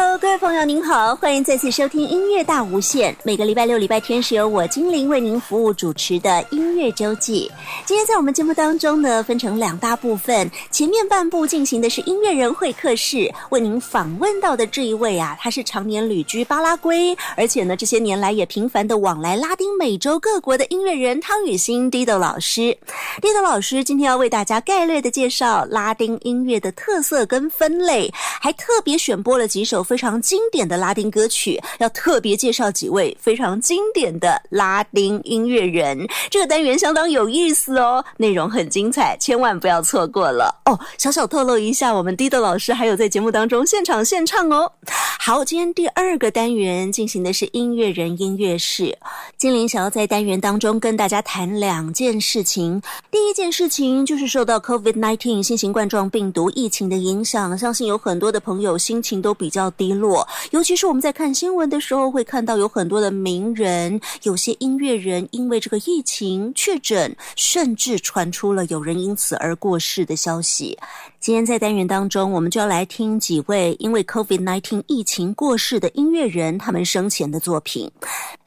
Hello，各位朋友您好，欢迎再次收听《音乐大无限》。每个礼拜六、礼拜天是由我精灵为您服务主持的《音乐周记》。今天在我们节目当中呢，分成两大部分，前面半部进行的是音乐人会客室，为您访问到的这一位啊，他是常年旅居巴拉圭，而且呢，这些年来也频繁的往来拉丁美洲各国的音乐人汤雨欣 Dido 老师。Dido 老师今天要为大家概略的介绍拉丁音乐的特色跟分类，还特别选播了几首。非常经典的拉丁歌曲，要特别介绍几位非常经典的拉丁音乐人。这个单元相当有意思哦，内容很精彩，千万不要错过了哦。小小透露一下，我们 D 豆老师还有在节目当中现场现唱哦。好，今天第二个单元进行的是音乐人音乐室。精灵想要在单元当中跟大家谈两件事情。第一件事情就是受到 COVID-NINETEEN 新型冠状病毒疫情的影响，相信有很多的朋友心情都比较。低落，尤其是我们在看新闻的时候，会看到有很多的名人，有些音乐人因为这个疫情确诊，甚至传出了有人因此而过世的消息。今天在单元当中，我们就要来听几位因为 COVID-19 疫情过世的音乐人他们生前的作品。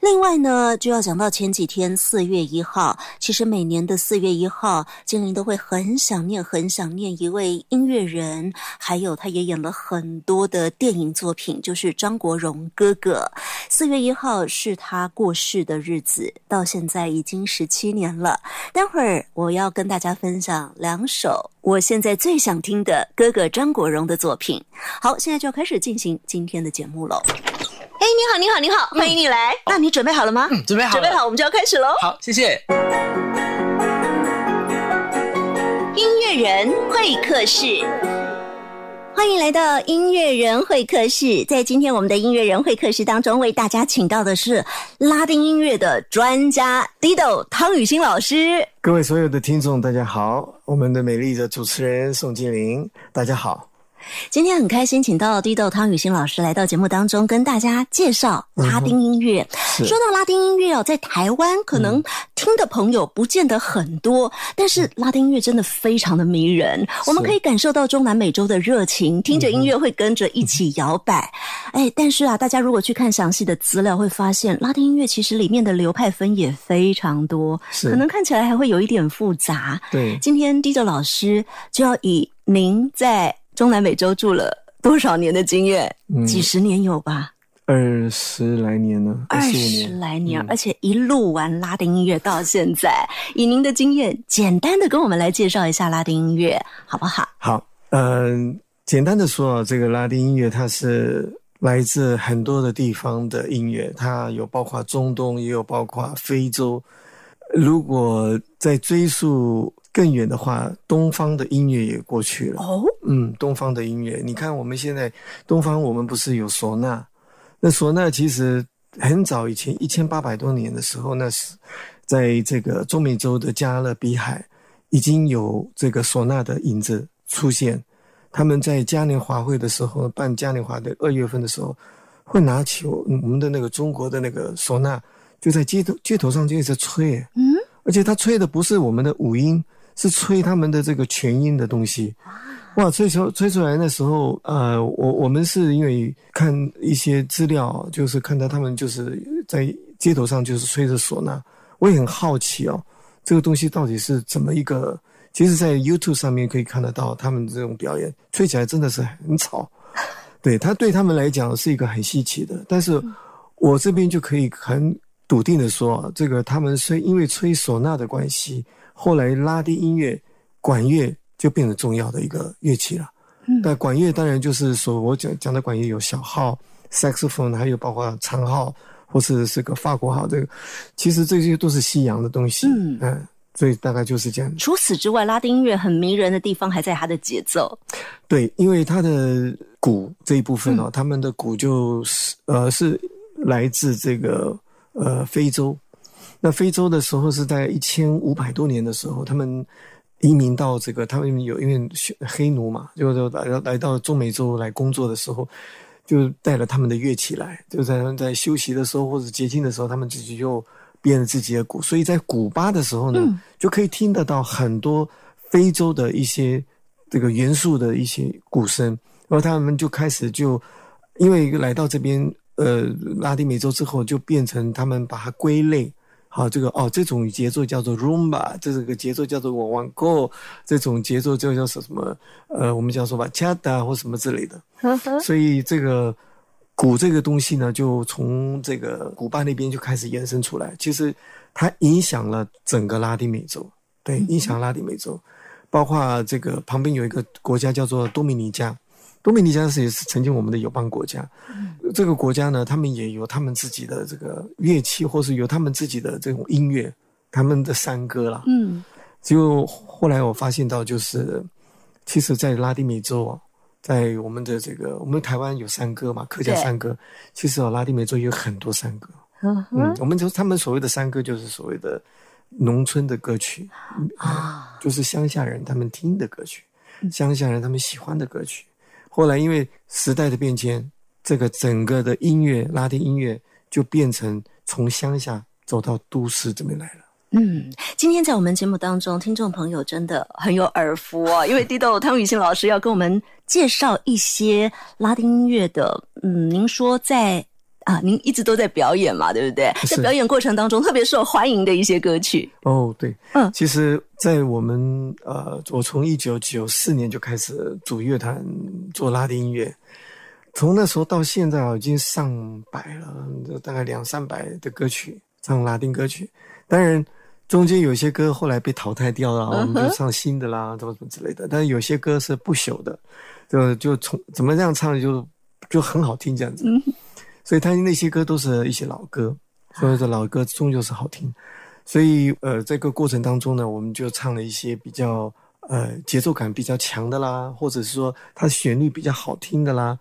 另外呢，就要讲到前几天四月一号，其实每年的四月一号，精灵都会很想念很想念一位音乐人，还有他也演了很多的电影作品，就是张国荣哥哥。四月一号是他过世的日子，到现在已经十七年了。待会儿我要跟大家分享两首。我现在最想听的哥哥张国荣的作品。好，现在就要开始进行今天的节目喽。哎，你好，你好，你好，欢迎你来。那你准备好了吗？嗯，准备好准备好，我们就要开始喽。好，谢谢。音乐人会客室。欢迎来到音乐人会客室，在今天我们的音乐人会客室当中，为大家请到的是拉丁音乐的专家 d 豆汤雨欣老师。各位所有的听众，大家好，我们的美丽的主持人宋静玲，大家好。今天很开心，请到滴豆汤雨欣老师来到节目当中，跟大家介绍拉丁音乐。说到拉丁音乐哦，在台湾可能听的朋友不见得很多，但是拉丁音乐真的非常的迷人，我们可以感受到中南美洲的热情，听着音乐会跟着一起摇摆。哎，但是啊，大家如果去看详细的资料，会发现拉丁音乐其实里面的流派分也非常多，可能看起来还会有一点复杂。对，今天滴豆老师就要以您在。中南美洲住了多少年的经验？几十年有吧？二十来年呢？二十来年，而且一路玩拉丁音乐到现在。以您的经验，简单的跟我们来介绍一下拉丁音乐，好不好？好，嗯，简单的说，这个拉丁音乐它是来自很多的地方的音乐，它有包括中东，也有包括非洲。如果在追溯。更远的话，东方的音乐也过去了。哦，嗯，东方的音乐，你看我们现在东方，我们不是有唢呐？那唢呐其实很早以前，一千八百多年的时候，那是在这个中美洲的加勒比海已经有这个唢呐的影子出现。他们在嘉年华会的时候，办嘉年华的二月份的时候，会拿起我们的那个中国的那个唢呐，就在街头街头上就一直吹。嗯，而且他吹的不是我们的五音。是吹他们的这个全音的东西，哇，吹出吹出来那时候，呃，我我们是因为看一些资料，就是看到他们就是在街头上就是吹着唢呐，我也很好奇哦，这个东西到底是怎么一个？其实在 YouTube 上面可以看得到他们这种表演，吹起来真的是很吵，对，他对他们来讲是一个很稀奇的，但是我这边就可以很笃定的说，这个他们是因为吹唢呐的关系。后来拉丁音乐管乐就变成重要的一个乐器了，但管乐当然就是说，我讲讲的管乐有小号、saxophone，还有包括长号或是这个法国号，这个其实这些都是西洋的东西。嗯，所以大概就是这样。除此之外，拉丁音乐很迷人的地方还在它的节奏。对，因为它的鼓这一部分哦，他们的鼓就是呃是来自这个呃非洲。那非洲的时候是在一千五百多年的时候，他们移民到这个，他们有因为黑奴嘛，就就来来到中美洲来工作的时候，就带了他们的乐器来，就在在休息的时候或者洁净的时候，他们自己就编了自己的鼓。所以在古巴的时候呢，就可以听得到很多非洲的一些这个元素的一些鼓声，然后他们就开始就因为来到这边呃拉丁美洲之后，就变成他们把它归类。好，这个哦，这种节奏叫做 rumba，这个节奏叫做 one o n g o 这种节奏叫叫什什么？呃，我们叫做吧，cha d a 或什么之类的。所以这个鼓这个东西呢，就从这个古巴那边就开始延伸出来，其实它影响了整个拉丁美洲，对，影响拉丁美洲，包括这个旁边有一个国家叫做多米尼加。多米尼加是也是曾经我们的友邦国家，这个国家呢，他们也有他们自己的这个乐器，或是有他们自己的这种音乐，他们的山歌啦。嗯，就后来我发现到，就是其实，在拉丁美洲，啊，在我们的这个，我们台湾有山歌嘛，客家山歌，其实啊，拉丁美洲有很多山歌。嗯我们就他们所谓的山歌，就是所谓的农村的歌曲啊，就是乡下人他们听的歌曲，乡下人他们喜欢的歌曲。后来，因为时代的变迁，这个整个的音乐，拉丁音乐就变成从乡下走到都市这边来了。嗯，今天在我们节目当中，听众朋友真的很有耳福哦，因为豆豆汤雨欣老师要跟我们介绍一些拉丁音乐的。嗯，您说在。啊，您一直都在表演嘛，对不对？在表演过程当中，特别受欢迎的一些歌曲。哦，对，嗯，其实，在我们呃，我从一九九四年就开始组乐团做拉丁音乐，从那时候到现在啊，已经上百了，大概两三百的歌曲唱拉丁歌曲。当然，中间有些歌后来被淘汰掉了，我们就唱新的啦，怎么怎么之类的。但是有些歌是不朽的，就就从怎么样唱就就很好听这样子。所以他那些歌都是一些老歌，所以的老歌终究是好听。所以呃，在这个过程当中呢，我们就唱了一些比较呃节奏感比较强的啦，或者是说它旋律比较好听的啦。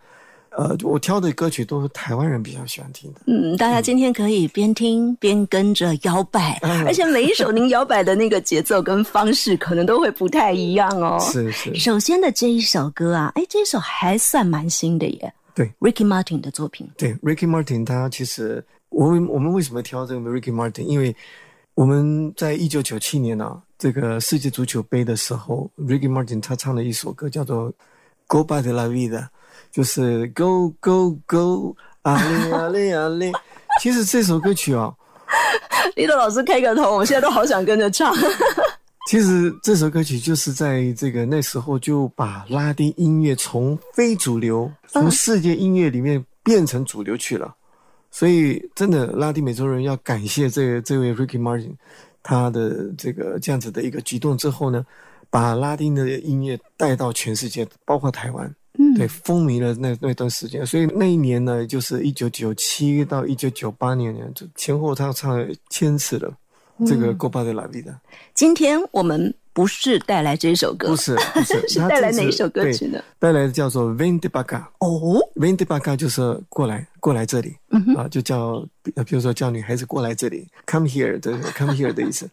呃，我挑的歌曲都是台湾人比较喜欢听的。嗯，大家今天可以边听边跟着摇摆，而且每一首您摇摆的那个节奏跟方式可能都会不太一样哦。是是。首先的这一首歌啊，哎，这首还算蛮新的耶。对 Ricky Martin 的作品。对 Ricky Martin，他其实我我们为什么挑这个 Ricky Martin？因为我们在一九九七年啊，这个世界足球杯的时候，Ricky Martin 他唱了一首歌叫做《Go by the La Vida》，就是 Go Go Go 啊嘞 啊嘞啊嘞。其实这首歌曲啊，李豆老师开个头，我现在都好想跟着唱。其实这首歌曲就是在这个那时候，就把拉丁音乐从非主流，从世界音乐里面变成主流去了。所以，真的拉丁美洲人要感谢这这位 Ricky Martin，他的这个这样子的一个举动之后呢，把拉丁的音乐带到全世界，包括台湾，嗯，对，风靡了那那段时间。所以那一年呢，就是一九九七到一九九八年呢，就前后他唱了千次了。这个歌摆在哪里的？今天我们不是带来这首歌，不是，是带来哪一首歌曲呢？带来的叫做 v e n d e b a g a 哦 v e n d e b a g a 就是过来，过来这里啊，就叫比如说叫女孩子过来这里，“Come here” 的 “Come here” 的意思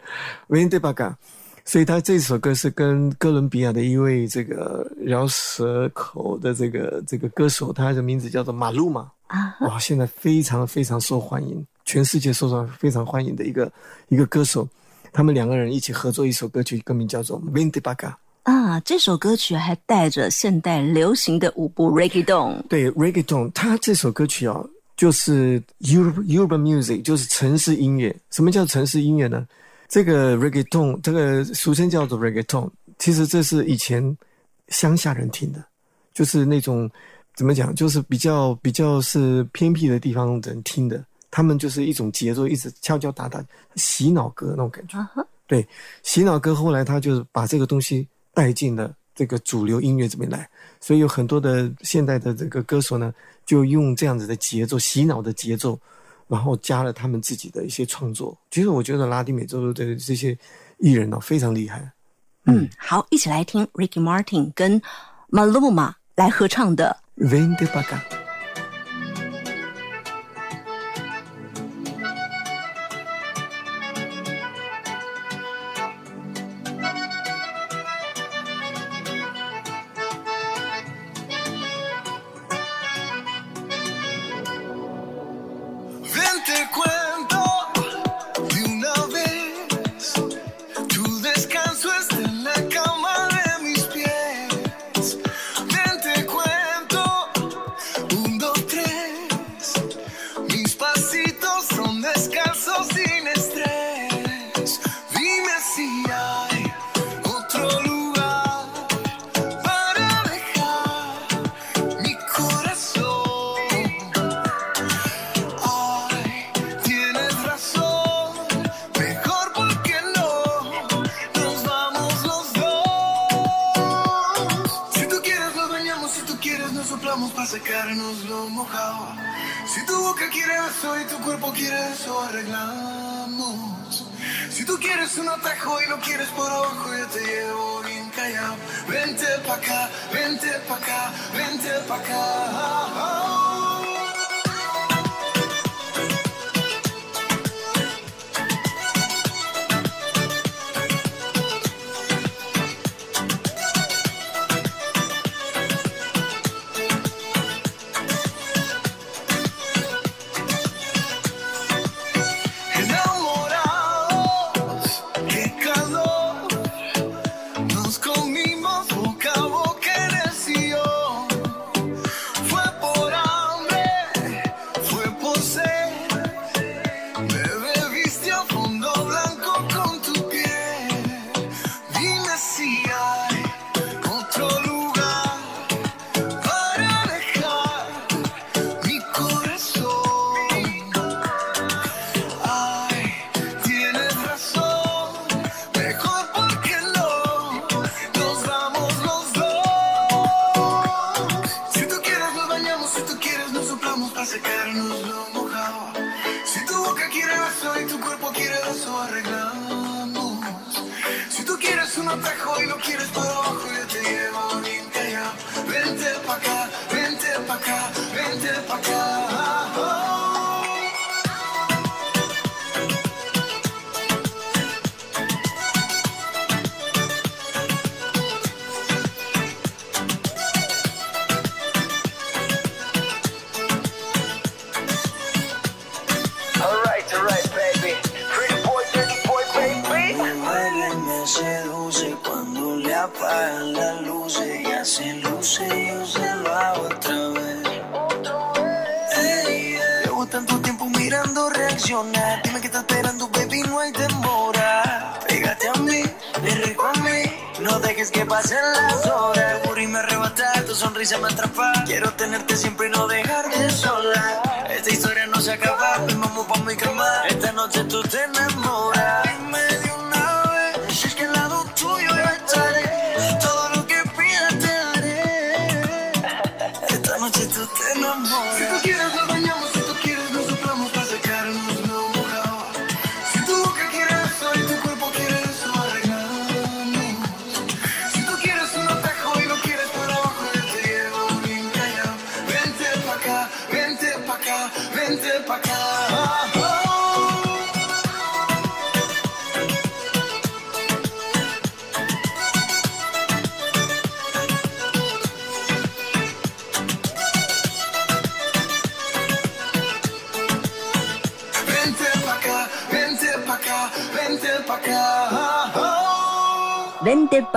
v e n d e b a g a 所以他这首歌是跟哥伦比亚的一位这个饶舌口的这个这个歌手，他的名字叫做马露嘛啊，哇，现在非常非常受欢迎。全世界受到非常欢迎的一个一个歌手，他们两个人一起合作一首歌曲，歌名叫做《Windy Baga》。啊。这首歌曲还带着现代流行的舞步 Reggaeton。对 Reggaeton，它这首歌曲哦，就是 Europe Europe music，就是城市音乐。什么叫城市音乐呢？这个 Reggaeton，这个俗称叫做 Reggaeton，其实这是以前乡下人听的，就是那种怎么讲，就是比较比较是偏僻的地方人听的。他们就是一种节奏，一直敲敲打打，洗脑歌那种感觉。对，洗脑歌后来他就是把这个东西带进了这个主流音乐这边来，所以有很多的现代的这个歌手呢，就用这样子的节奏洗脑的节奏，然后加了他们自己的一些创作。其实我觉得拉丁美洲的这些艺人呢非常厉害。嗯，好，一起来听 Ricky Martin 跟 Maluma 来合唱的《v e n d e b a g a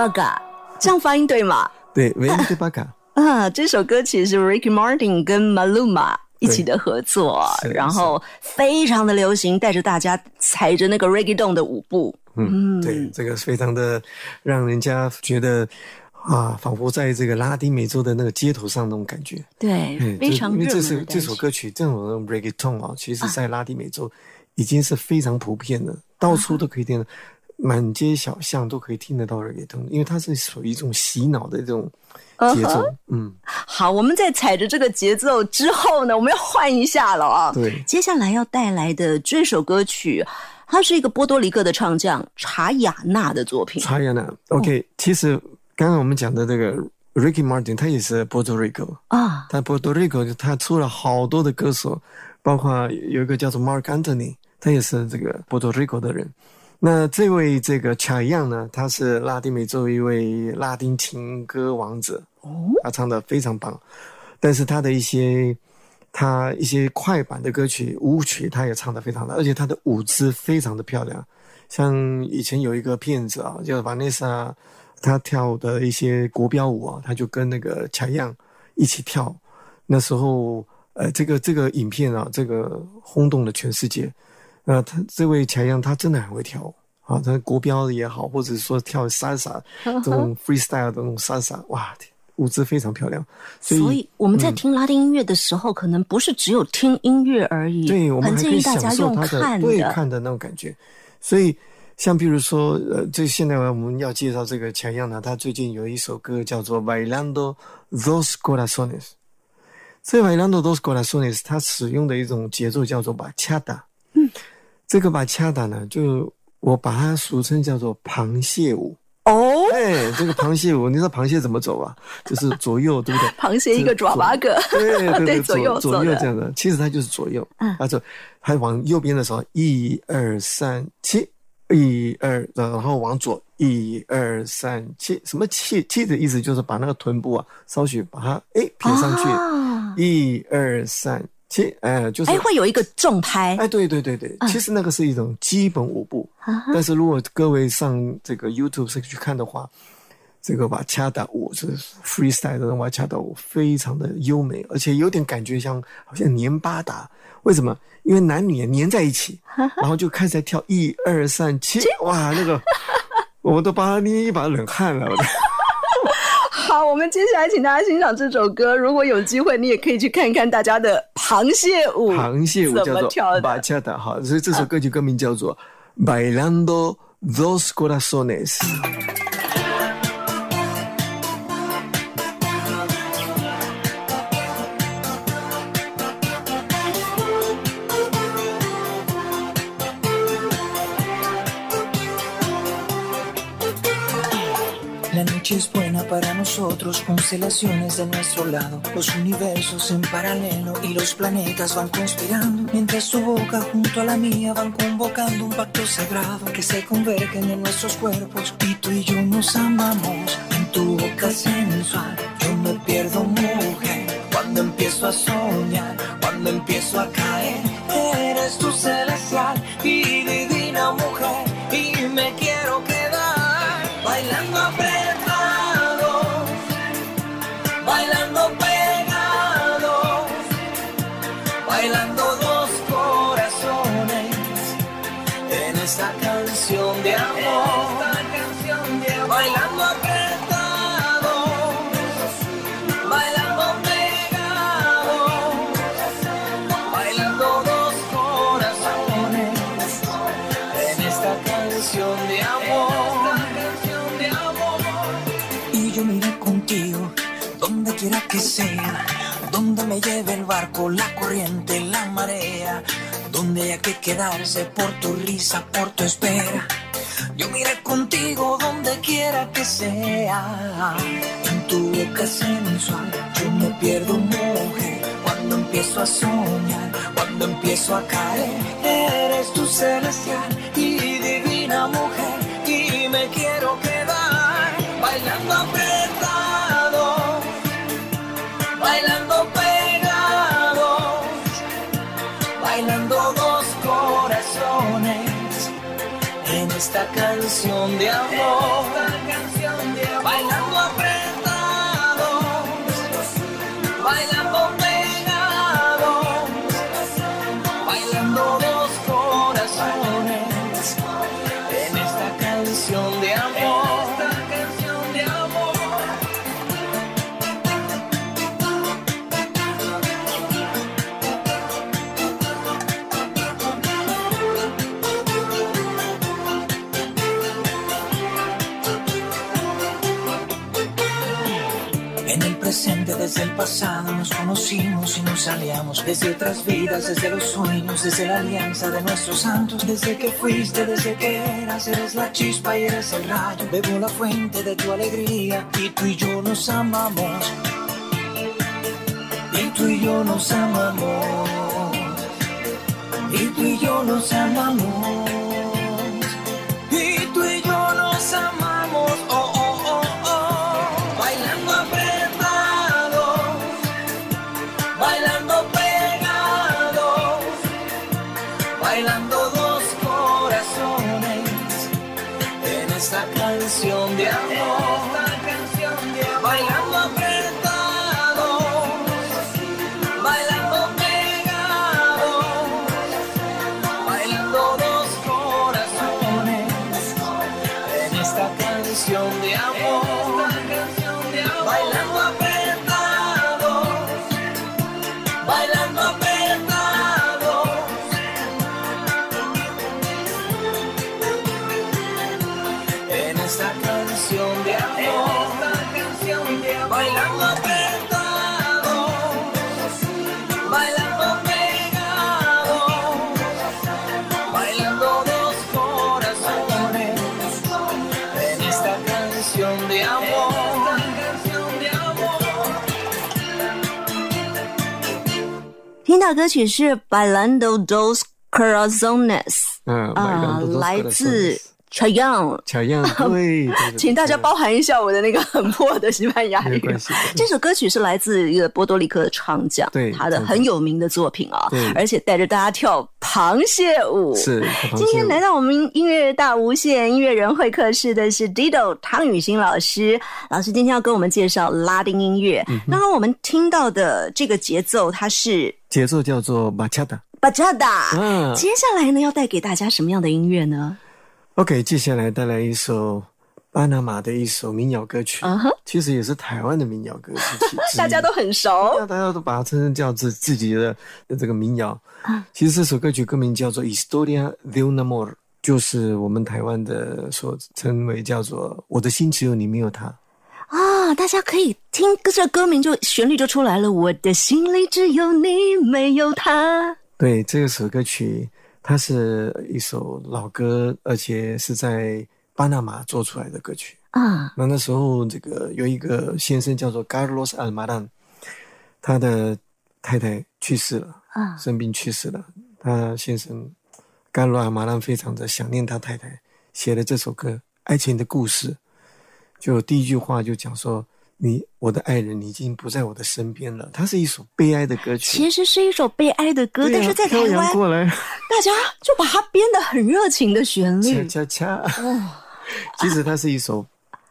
Baga，这样发音对吗？对，发音对 Baga。啊，这首歌曲是 r i c k y Martin 跟 Maluma 一起的合作，然后非常的流行，带着大家踩着那个 r i c k y e o n 的舞步。嗯，对，这个非常的让人家觉得啊，仿佛在这个拉丁美洲的那个街头上那种感觉。对，非常因为这首这首歌曲，这种 Reggaeton 啊，其实在拉丁美洲已经是非常普遍的，到处都可以听到。满街小巷都可以听得到 r i c 因为它是属于一种洗脑的这种节奏。嗯，好，我们在踩着这个节奏之后呢，我们要换一下了啊。对，接下来要带来的这首歌曲，它是一个波多黎各的唱将查雅娜的作品。查雅娜 o k 其实刚刚我们讲的这个 Ricky Martin，他也是波多黎各啊。他波多黎各，他出了好多的歌手，包括有一个叫做 Mark Anthony，他也是这个波多黎各的人。那这位这个卡样呢？他是拉丁美洲一位拉丁情歌王子，他唱的非常棒，但是他的一些他一些快板的歌曲、舞曲，他也唱的非常的，而且他的舞姿非常的漂亮。像以前有一个骗子啊，叫瓦内莎，他跳的一些国标舞啊，他就跟那个卡样一起跳。那时候，呃，这个这个影片啊，这个轰动了全世界。那他这位强强，他真的很会跳舞啊！他国标的也好，或者说跳 salsa 这种 freestyle 的那种 salsa，哇，舞姿非常漂亮。所以我们在听拉丁音乐的时候，可能不是只有听音乐而已，对，我们还可以享受他的、对看的那种感觉。所以，像比如说，呃，就现在我们要介绍这个强强呢，他最近有一首歌叫做《Vailando Dos Corazones》，这《Vailando Dos Corazones》它使用的一种节奏叫做《Bachata》。这个吧，恰当呢，就我把它俗称叫做螃蟹舞哦，哎，这个螃蟹舞，你知道螃蟹怎么走啊？就是左右，对不对？螃蟹一个爪八个，对对，左右左右这样的。其实它就是左右，嗯，啊，走，还往右边的时候，一二三七，一二，然后往左，一二三七，什么七七的意思就是把那个臀部啊，稍许把它哎撇上去，一二三。其哎就是，还会有一个重拍。哎，对对对对，其实那个是一种基本舞步。但是如果各位上这个 YouTube 上去看的话，这个瓦恰达舞是 freestyle 的瓦恰达舞，非常的优美，而且有点感觉像好像黏巴达。为什么？因为男女黏在一起，然后就开始跳一二三七，哇，那个 我都把捏一把冷汗了。好，我们接下来请大家欣赏这首歌。如果有机会，你也可以去看看大家的螃蟹舞。螃蟹舞叫做恰达，好，所以这首歌就歌名叫做《Bailando Dos Corazones》。es buena para nosotros, constelaciones de nuestro lado, los universos en paralelo y los planetas van conspirando, mientras su boca junto a la mía van convocando un pacto sagrado que se convergen en nuestros cuerpos y tú y yo nos amamos en tu boca sensual. Yo me pierdo mujer cuando empiezo a soñar, cuando empiezo a caer, eres tu celestial y Donde me lleve el barco, la corriente, la marea Donde haya que quedarse por tu risa, por tu espera Yo miré contigo donde quiera que sea En tu boca sensual yo me pierdo mujer Cuando empiezo a soñar, cuando empiezo a caer Eres tu celestial y divina mujer Y me quiero quedar bailando a canción de amor. pasado nos conocimos y nos aliamos. Desde otras vidas, desde los sueños, desde la alianza de nuestros santos. Desde que fuiste, desde que eras, eres la chispa y eres el rayo. Bebo la fuente de tu alegría y tú y yo nos amamos. Y tú y yo nos amamos. Y tú y yo nos amamos. 听到歌曲是《Bailando Dos Corazones》，啊，来自。乔 h 乔 y 对，请大家包含一下我的那个 很破的西班牙语。这首歌曲是来自一个波多里克的唱将，对，他的很有名的作品啊。而且带着大家跳螃蟹舞。是，今天来到我们音乐大无限音乐人会客室的是 Dido 汤雨欣老师，老师今天要跟我们介绍拉丁音乐。刚刚我们听到的这个节奏，它是节奏叫做 Bachada，Bachada。嗯，接下来呢，要带给大家什么样的音乐呢？OK，接下来带来一首巴拿马的一首民谣歌曲，其实也是台湾的民谣歌曲，大家都很熟，大家都把它称叫做自己的这个民谣。其实这首歌曲歌名叫做《Historia del Amor》，就是我们台湾的所称为叫做“我的心只有你没有他”。啊，大家可以听这歌名就旋律就出来了，我的心里只有你没有他。对，这首歌曲。它是一首老歌，而且是在巴拿马做出来的歌曲啊。那那时候，这个有一个先生叫做 Carlos Almada，他的太太去世了啊，生病去世了。他先生 Carlos Almada 非常的想念他太太，写了这首歌《爱情的故事》，就第一句话就讲说。你，我的爱人，你已经不在我的身边了。它是一首悲哀的歌曲，其实是一首悲哀的歌，但是在台湾，大家就把它编得很热情的旋律。恰恰恰，其实它是一首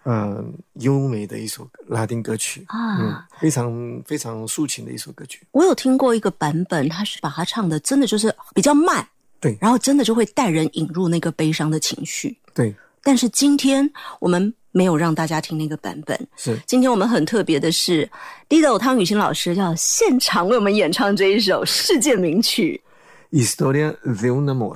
嗯优美的一首拉丁歌曲啊，非常非常抒情的一首歌曲。我有听过一个版本，他是把它唱的，真的就是比较慢，对，然后真的就会带人引入那个悲伤的情绪，对。但是今天我们。没有让大家听那个版本。是，今天我们很特别的是，ido 汤雨欣老师要现场为我们演唱这一首世界名曲《Historia de un Amor》。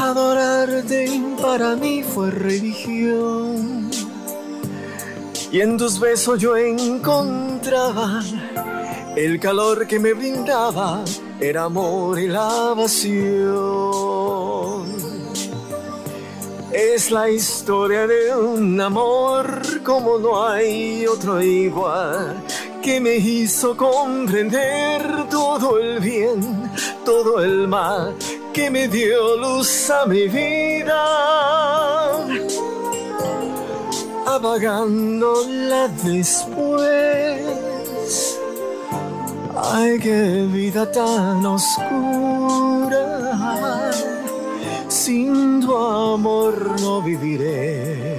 Adorarte para mí fue religión. Y en tus besos yo encontraba el calor que me brindaba, Era amor y la pasión. Es la historia de un amor como no hay otro igual, que me hizo comprender todo el bien, todo el mal que me dio luz a mi vida, apagándola después. Ay, qué vida tan oscura, sin tu amor no viviré.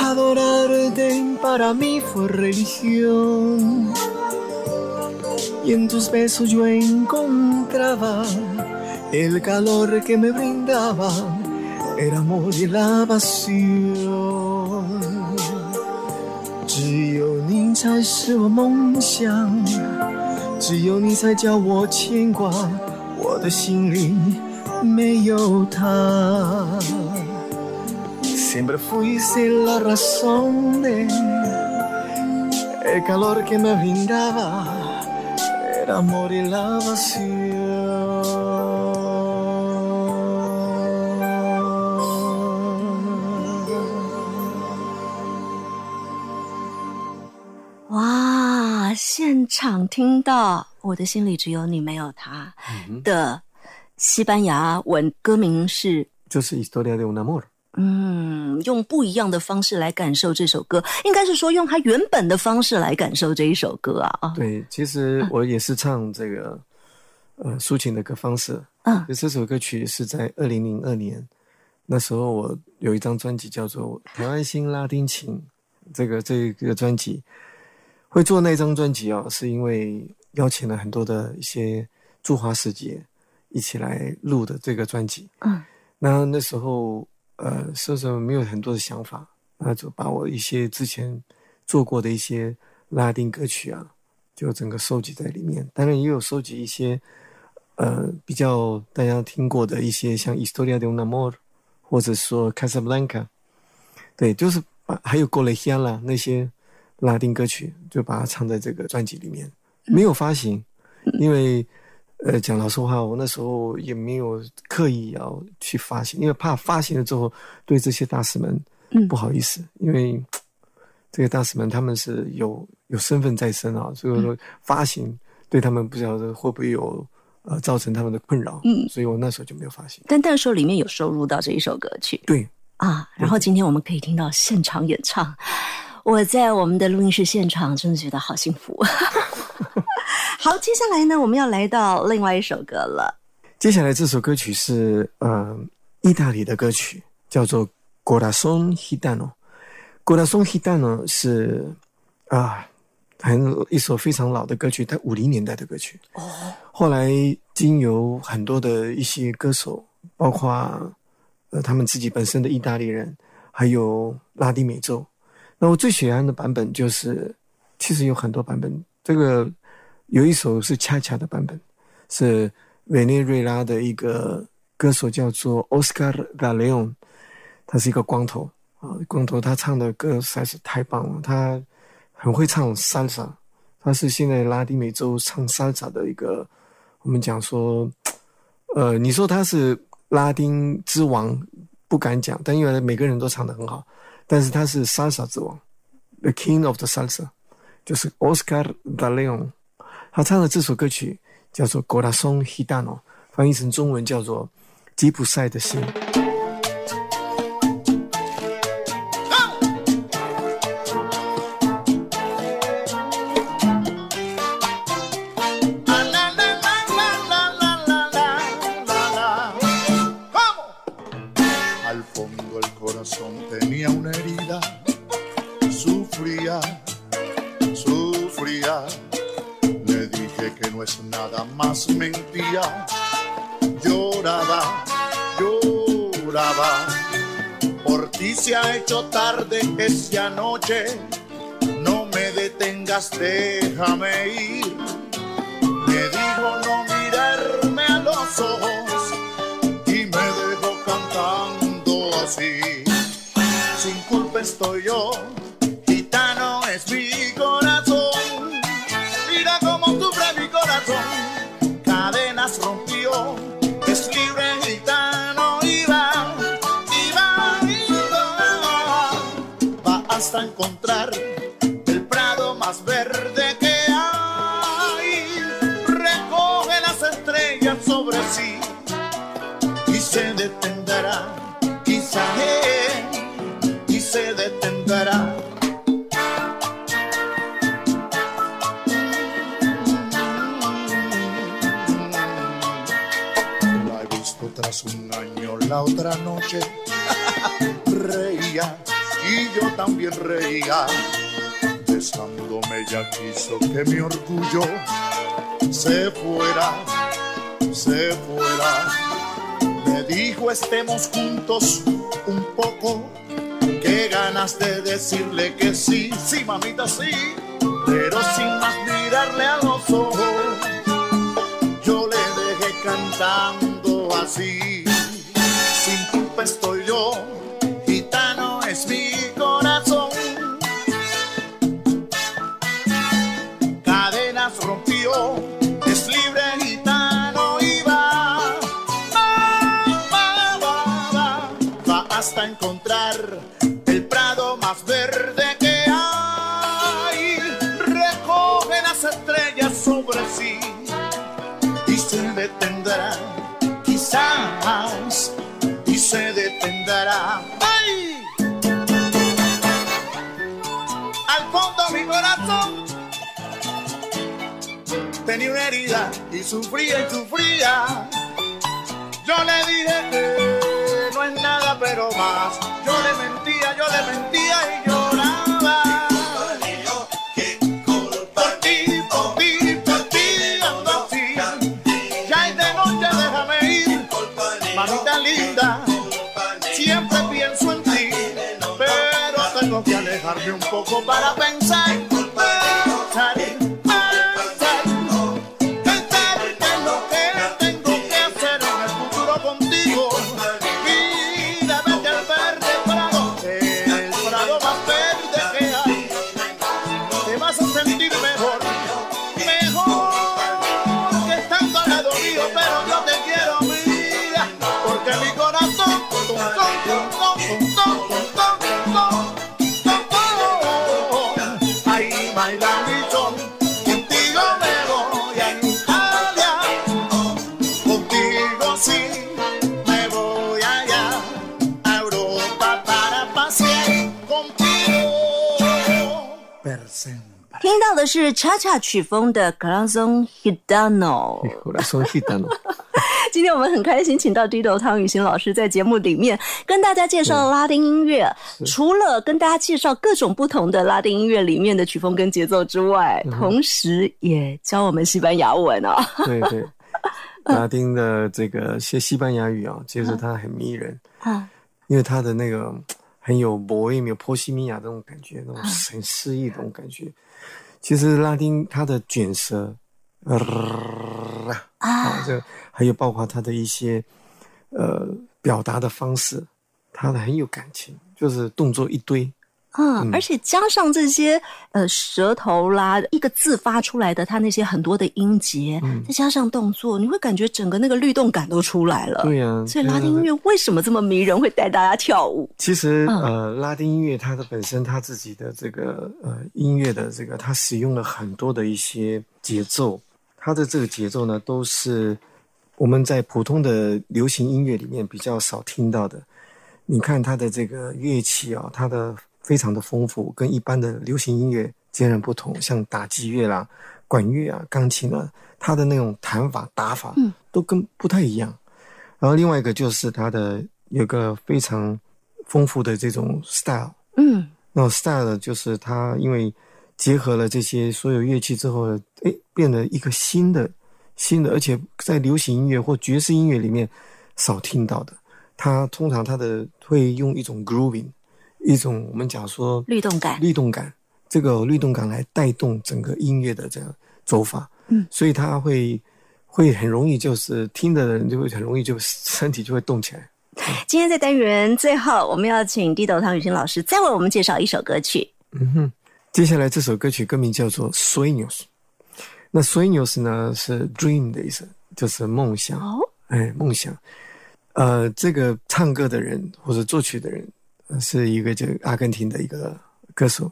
Adorarte para mí fue religión. Y en tus besos yo encontraba el calor que me brindaba, el amor y la pasión。只有你才是我梦想，只有你才叫我牵挂，我的心里没有他。 哇！现场听到我的心里只有你没有他的西班牙文歌名是。嗯，用不一样的方式来感受这首歌，应该是说用他原本的方式来感受这一首歌啊啊！对，其实我也是唱这个，呃，抒情的歌方式啊。这首歌曲是在二零零二年，那时候我有一张专辑叫做《台湾新拉丁琴》，这个这个专辑会做那张专辑啊，是因为邀请了很多的一些驻华使节一起来录的这个专辑。嗯，那那时候。呃，说实话没有很多的想法，那就把我一些之前做过的一些拉丁歌曲啊，就整个收集在里面。当然也有收集一些呃比较大家听过的一些，像《Historia de un Amor》或者说《Casablanca》，对，就是把还有《g o l e j l a 那些拉丁歌曲，就把它唱在这个专辑里面，没有发行，因为。呃，讲老实话，我那时候也没有刻意要去发行，因为怕发行了之后对这些大师们不好意思，因为这个大师们他们是有有身份在身啊，所以说发行对他们不知道会不会有呃造成他们的困扰。嗯，所以我那时候就没有发行。但时说里面有收录到这一首歌曲，对啊，然后今天我们可以听到现场演唱，我在我们的录音室现场真的觉得好幸福。好，接下来呢，我们要来到另外一首歌了。接下来这首歌曲是呃，意大利的歌曲，叫做《g r a z i 哦。d a n 黑 o 呢，r a z i a n o 是啊，很一首非常老的歌曲，它五零年代的歌曲。哦，后来经由很多的一些歌手，包括呃，他们自己本身的意大利人，还有拉丁美洲。那我最喜欢的版本就是，其实有很多版本，这个。有一首是恰恰的版本，是委内瑞拉的一个歌手叫做 Oscar D'Leon，他是一个光头啊，光头他唱的歌实在是太棒了。他很会唱 salsa，他是现在拉丁美洲唱 salsa 的一个。我们讲说，呃，你说他是拉丁之王，不敢讲，但因为每个人都唱得很好。但是他是 salsa 之王，The King of the Salsa，就是 Oscar D'Leon。他唱的这首歌曲叫做《Gorasan Hidano》，翻译成中文叫做《吉普赛的心》。Pues nada más mentira. Lloraba, lloraba. Por ti se ha hecho tarde esa noche. No me detengas, déjame ir. Me dijo no mirarme a los ojos y me dejó cantando así. Sin culpa estoy yo, gitano es mi corazón a encontrar el prado más verde que hay. Recoge las estrellas sobre sí y se detendrá, quizá y se detendrá. La he visto tras un año, la otra noche reía y yo también reía. Besándome ya quiso que mi orgullo se fuera, se fuera. Me dijo estemos juntos un poco. Qué ganas de decirle que sí, sí mamita sí, pero sin más mirarle a los ojos. Yo le dejé cantando así, sin culpa estoy yo se detendrá. ¡Ay! Al fondo mi corazón tenía una herida y sufría y sufría. Yo le dije que no es nada pero más. Yo le mentía, yo le mentía y yo Y alejarme un poco para pensar 是恰恰曲风的《Grazon h i d a l o 今天我们很开心，请到低头汤雨欣老师在节目里面跟大家介绍拉丁音乐。除了跟大家介绍各种不同的拉丁音乐里面的曲风跟节奏之外，同时也教我们西班牙文哦。对对，拉丁的这个学西班牙语哦，其实它很迷人啊，因为它的那个很有波音，有波西米亚这种感觉，那种很诗意，那种感觉。其实拉丁他的卷舌，啊，这，还有包括他的一些，呃，表达的方式，他的很有感情，就是动作一堆。嗯，而且加上这些呃舌头啦，一个字发出来的，它那些很多的音节，再加上动作，你会感觉整个那个律动感都出来了。对呀，所以拉丁音乐为什么这么迷人，会带大家跳舞？其实呃，拉丁音乐它的本身它自己的这个呃音乐的这个，它使用了很多的一些节奏，它的这个节奏呢，都是我们在普通的流行音乐里面比较少听到的。你看它的这个乐器啊，它的。非常的丰富，跟一般的流行音乐截然不同。像打击乐啦、管乐啊、钢琴啊，它的那种弹法、打法都跟不太一样。然后另外一个就是它的有个非常丰富的这种 style。嗯，那 style 就是它因为结合了这些所有乐器之后，哎，变得一个新的、新的，而且在流行音乐或爵士音乐里面少听到的。它通常它的会用一种 grooving。一种我们讲说律动感，律动感，这个律动感来带动整个音乐的这样走法，嗯，所以他会会很容易，就是听的人就会很容易就 身体就会动起来。今天在单元最后，我们要请地斗唐雨欣老师再为我们介绍一首歌曲。嗯哼，接下来这首歌曲歌名叫做《s u e ñ e s 那《s u e ñ e s 呢是 “dream” 的意思，就是梦想。哦，哎，梦想。呃，这个唱歌的人或者作曲的人。是一个就阿根廷的一个歌手，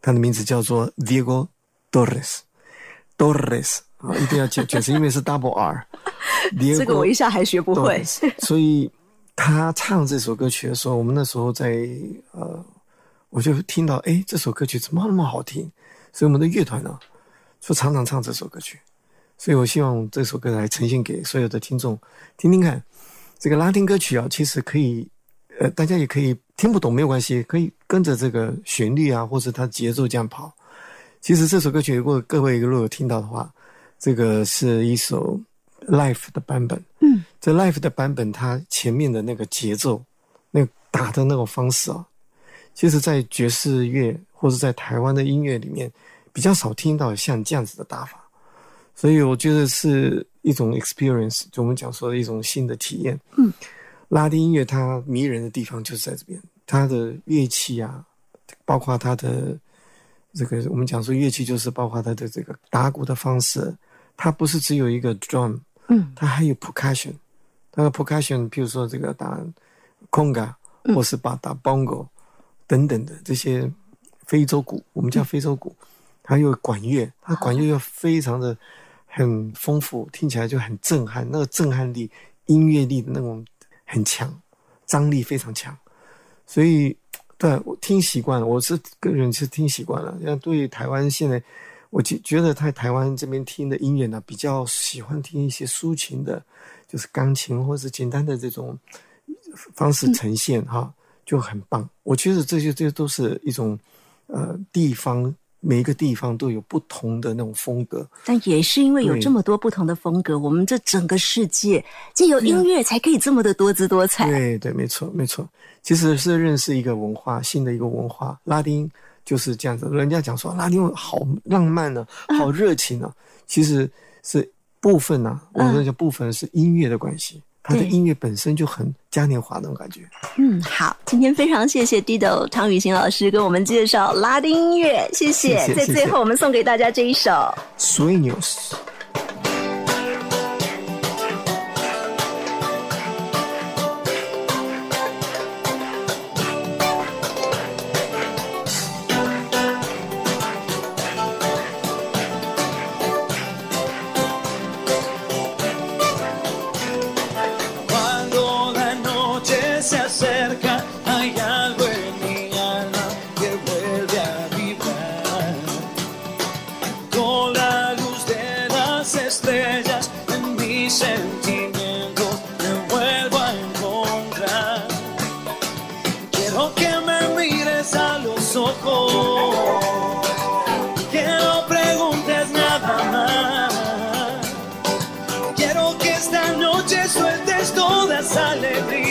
他的名字叫做 Diego Torres，Torres 啊，一定要记，只 是因为是 double r，这个我一下还学不会。所以他唱这首歌曲的时候，我们那时候在呃，我就听到哎，这首歌曲怎么那么好听？所以我们的乐团呢，就常常唱这首歌曲。所以我希望这首歌来呈现给所有的听众听听看，这个拉丁歌曲啊，其实可以。呃，大家也可以听不懂没有关系，可以跟着这个旋律啊，或者它节奏这样跑。其实这首歌曲，如果各位如果有听到的话，这个是一首 l i f e 的版本。嗯，这 l i f e 的版本，它前面的那个节奏，那打的那个方式啊，其实，在爵士乐或者在台湾的音乐里面，比较少听到像这样子的打法。所以我觉得是一种 experience，就我们讲说的一种新的体验。嗯。拉丁音乐它迷人的地方就是在这边，它的乐器啊，包括它的这个我们讲说乐器，就是包括它的这个打鼓的方式，它不是只有一个 drum，嗯，它还有 percussion，它的 percussion，比如说这个打 conga，或是把打 bongo 等等的这些非洲鼓，我们叫非洲鼓，还有管乐，它管乐又非常的很丰富，听起来就很震撼，那个震撼力、音乐力的那种。很强，张力非常强，所以对我听习惯了，我是个人是听习惯了。那对台湾现在，我觉觉得在台湾这边听的音乐呢，比较喜欢听一些抒情的，就是钢琴或者是简单的这种方式呈现哈，就很棒。我觉得这些这些都是一种呃地方。每一个地方都有不同的那种风格，但也是因为有这么多不同的风格，我们这整个世界，这有音乐才可以这么的多姿多彩。对对，没错没错。其实是认识一个文化，新的一个文化，拉丁就是这样子。人家讲说拉丁好浪漫呢，好热情呢，其实是部分呢，我讲部分是音乐的关系。他的音乐本身就很嘉年华那种感觉。嗯，好，今天非常谢谢 Dido 唐雨欣老师给我们介绍拉丁音乐，谢谢。在最后，我们送给大家这一首《s u e ñ s en mis sentimientos me vuelvo a encontrar. Quiero que me mires a los ojos, que no preguntes nada más. Quiero que esta noche sueltes todas alegría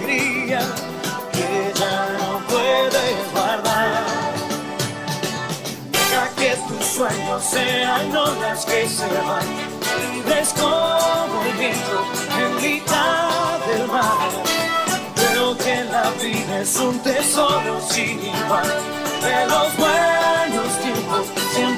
que ya no puedes guardar. Deja que tus sueños sean olas que se van, libres como el viento en mitad del mar. Pero que la vida es un tesoro sin igual, de los buenos tiempos.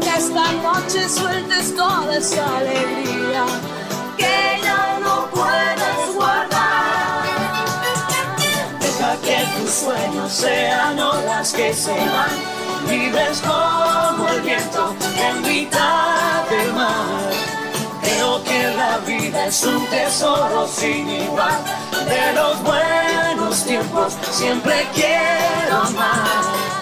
que esta noche sueltes toda esa alegría que ya no puedes guardar. Deja que tus sueños sean olas que se van, libres como el viento en mitad del mar. Creo que la vida es un tesoro sin igual, de los buenos tiempos siempre quiero más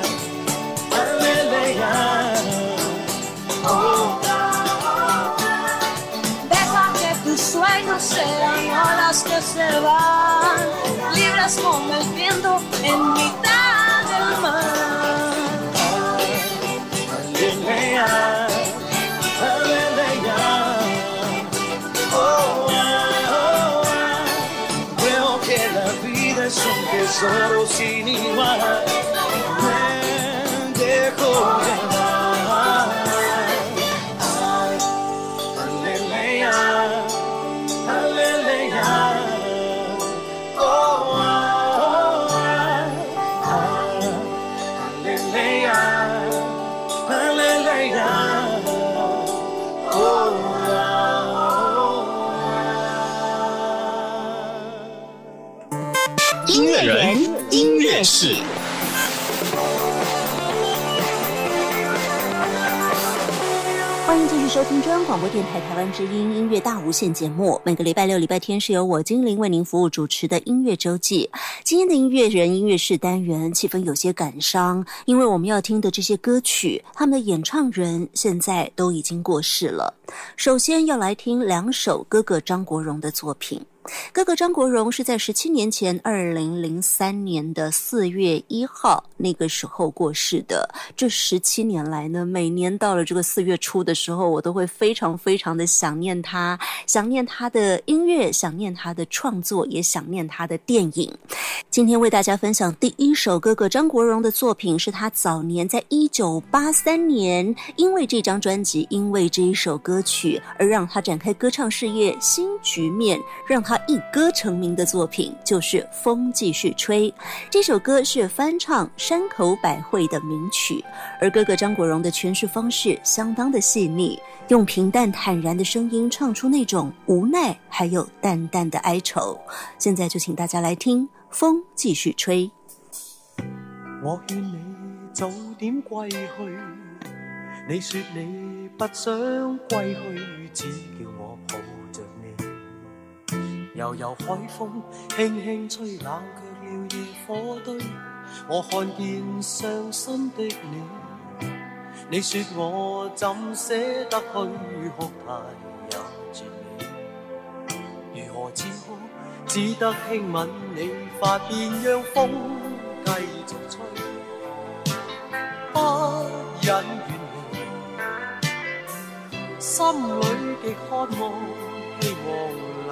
que se van, libras como el viento en mitad del mar. Oh, oh, oh. Creo que la vida es un tesoro sin igual. 是。欢迎继续收听中央广播电台台湾之音音乐大无限节目。每个礼拜六、礼拜天是由我精灵为您服务主持的音乐周记。今天的音乐人音乐室单元气氛有些感伤，因为我们要听的这些歌曲，他们的演唱人现在都已经过世了。首先要来听两首哥哥张国荣的作品。哥哥张国荣是在十七年前，二零零三年的四月一号那个时候过世的。这十七年来呢，每年到了这个四月初的时候，我都会非常非常的想念他，想念他的音乐，想念他的创作，也想念他的电影。今天为大家分享第一首哥哥张国荣的作品，是他早年在一九八三年，因为这张专辑，因为这一首歌曲而让他展开歌唱事业新局面，让他。他一歌成名的作品就是《风继续吹》，这首歌是翻唱山口百惠的名曲，而哥哥张国荣的诠释方式相当的细腻，用平淡坦然的声音唱出那种无奈，还有淡淡的哀愁。现在就请大家来听《风继续吹》。我你你你早点归归去，去，说不想悠悠海风，轻轻吹，冷却了热火堆。我看见伤心的你，你说我怎舍得去哭，太也绝美。如何止哭？只得轻吻你发，边，让风继续吹。不忍远离，心里极渴望，希望留下。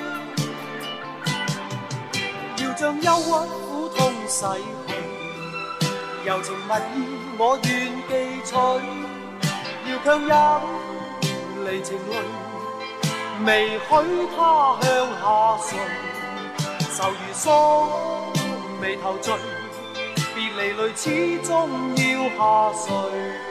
像忧郁、苦痛洗去，柔情蜜意我愿记取。要强忍离情泪，未许它向下垂。愁如霜，眉头聚，别离泪始终要下垂。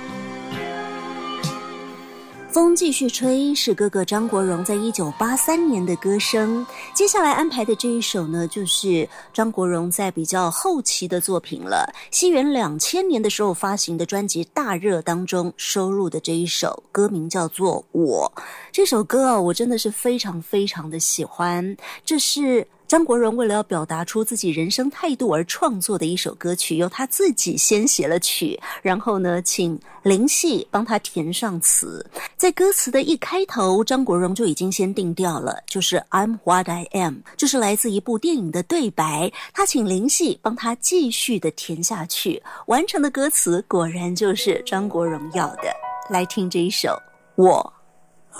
风继续吹是哥哥张国荣在一九八三年的歌声。接下来安排的这一首呢，就是张国荣在比较后期的作品了。西元两千年的时候发行的专辑《大热》当中收录的这一首歌名叫做《我》。这首歌啊，我真的是非常非常的喜欢。这是。张国荣为了要表达出自己人生态度而创作的一首歌曲，由他自己先写了曲，然后呢，请林夕帮他填上词。在歌词的一开头，张国荣就已经先定调了，就是 "I'm what I am"，就是来自一部电影的对白。他请林夕帮他继续的填下去，完成的歌词果然就是张国荣要的。来听这一首《我》。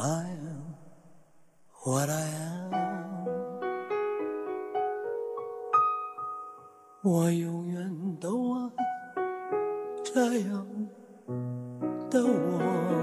I I am what am. 我永远都爱这样的我。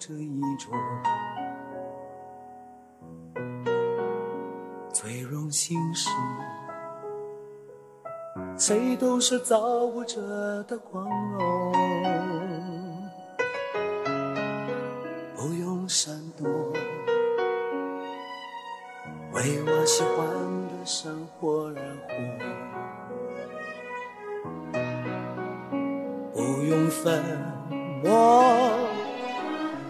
这一种最荣幸是，谁都是造物者的光荣。不用闪躲，为我喜欢的生活而活，不用粉末。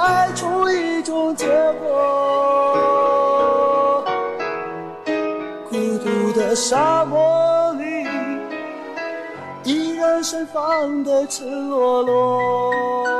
开出一种结果，孤独的沙漠里，依然盛放的赤裸裸。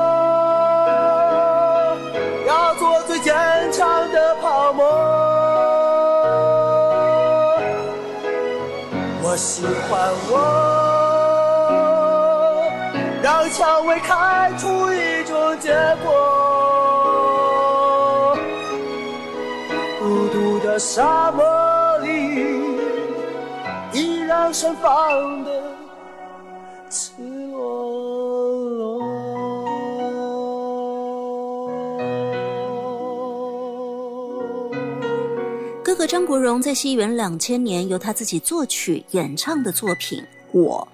我喜欢我，让蔷薇开出一种结果。孤独的沙漠里，依然盛放。的。张国荣在西元两千年由他自己作曲演唱的作品《我》，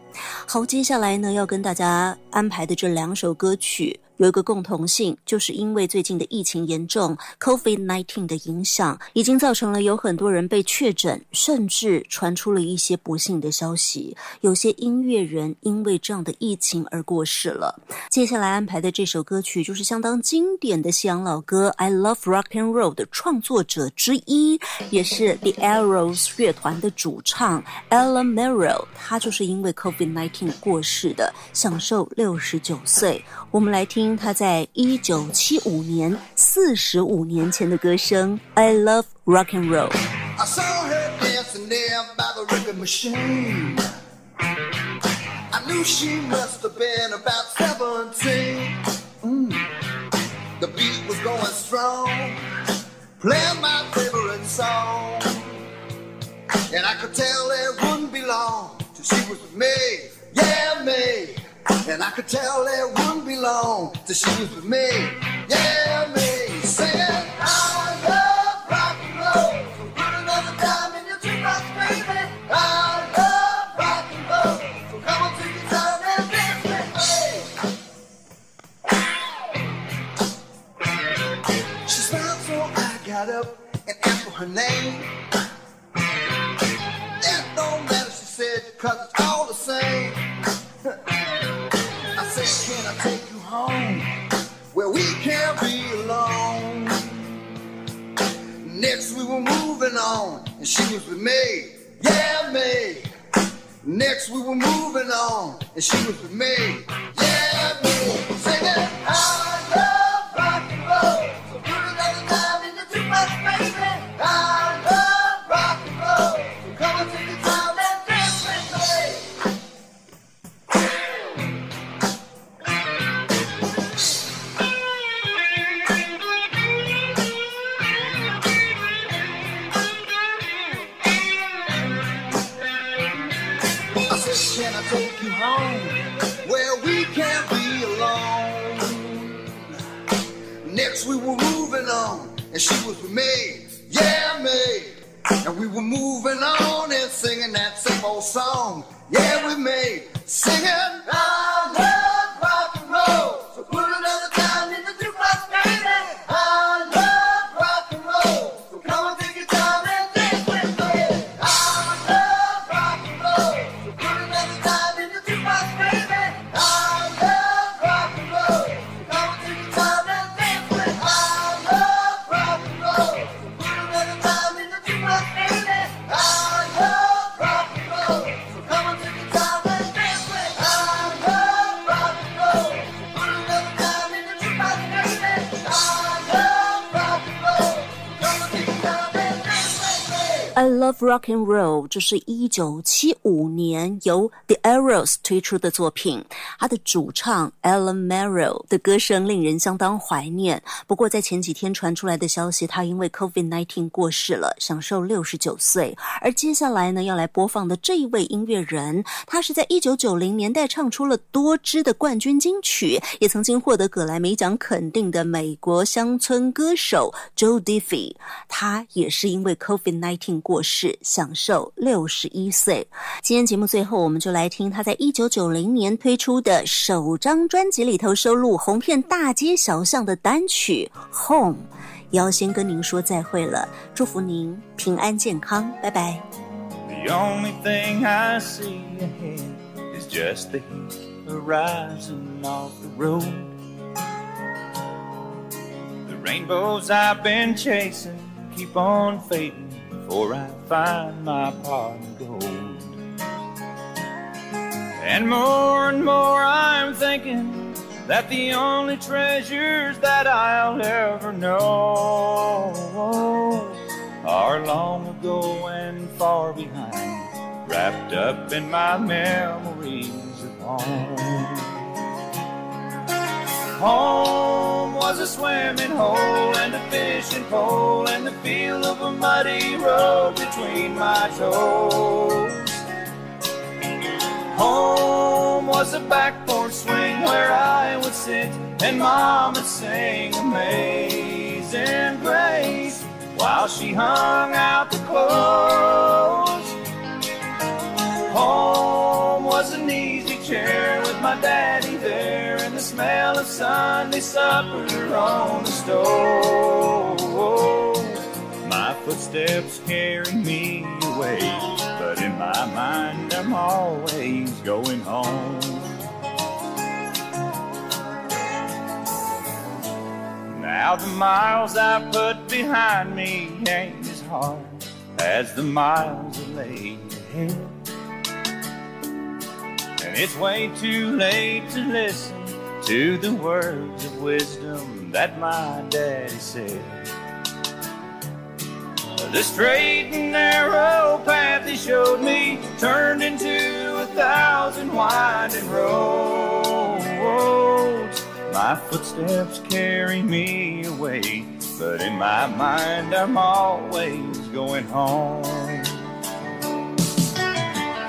好，接下来呢要跟大家安排的这两首歌曲。有一个共同性，就是因为最近的疫情严重，Covid nineteen 的影响已经造成了有很多人被确诊，甚至传出了一些不幸的消息。有些音乐人因为这样的疫情而过世了。接下来安排的这首歌曲就是相当经典的西洋老歌《I Love Rock and Roll》的创作者之一，也是 The Aeros 乐团的主唱 Ella Mae r o w l 他就是因为 Covid nineteen 过世的，享受六十九岁。我们来听。他在一九七五年，四十五年前的歌声《I Love Rock and Roll》。 I saw her dancing there by the record machine. I knew she must have been about 17. Mm. The beat was going strong, playing my favorite song. And I could tell it wouldn't be long till she was with me, yeah, me. And I could tell it wouldn't be long till she was with me. Yeah, me. Saying, I love rock and roll. So put another dime in your jukebox, baby. I love rock and roll. So come on, take your time and dance with me. She smiled, so I got up and asked for her name. It don't matter, she said, cause it's home where we can't be alone. Next, we were moving on, and she was with me. Yeah, me. Next, we were moving on, and she was with me. Yeah, me. Say that. She was with me, yeah, me. And we were moving on and singing that same old song. Yeah, we made singing. I love rock and roll，这是一九七五年由 The Aeros 推出的作品。他的主唱 Alan Merrill 的歌声令人相当怀念。不过，在前几天传出来的消息，他因为 Covid nineteen 过世了，享受六十九岁。而接下来呢，要来播放的这一位音乐人，他是在一九九零年代唱出了多支的冠军金曲，也曾经获得葛莱美奖肯定的美国乡村歌手 Joe Diffie。他也是因为 Covid nineteen。过世，享受六十一岁。今天节目最后，我们就来听他在一九九零年推出的首张专辑里头收录、红遍大街小巷的单曲《Home》。要先跟您说再会了，祝福您平安健康，拜拜。before I find my pot of gold. And more and more I'm thinking that the only treasures that I'll ever know are long ago and far behind, wrapped up in my memories of home home was a swimming hole and a fishing pole and the feel of a muddy road between my toes. Home was a back porch swing where I would sit and Mama sing Amazing Grace while she hung out the clothes. Home was an easy chair with my daddy there smell of Sunday supper on the stove. My footsteps carry me away, but in my mind I'm always going home. Now the miles I put behind me ain't as hard as the miles that lay ahead. And it's way too late to listen to the words of wisdom that my daddy said. The straight and narrow path he showed me turned into a thousand winding roads. My footsteps carry me away, but in my mind I'm always going home.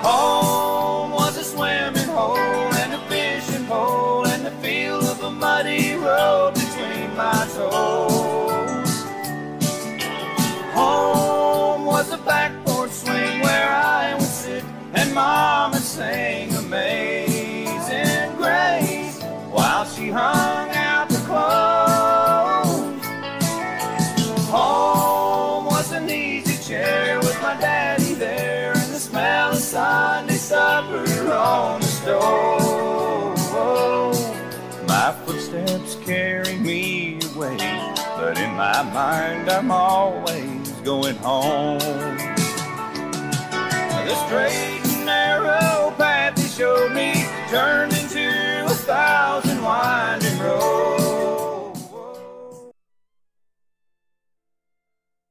Home was a swimming hole and a fishing hole muddy road between my toes. Home was a backboard swing where I would sit and Mama sing Amazing Grace while she hung out the clothes. Home was an easy chair with my daddy there and the smell of Sunday supper on the stove. carry me away. But in my mind, I'm always going home. The straight and narrow path they showed me turned into a thousand winding roads.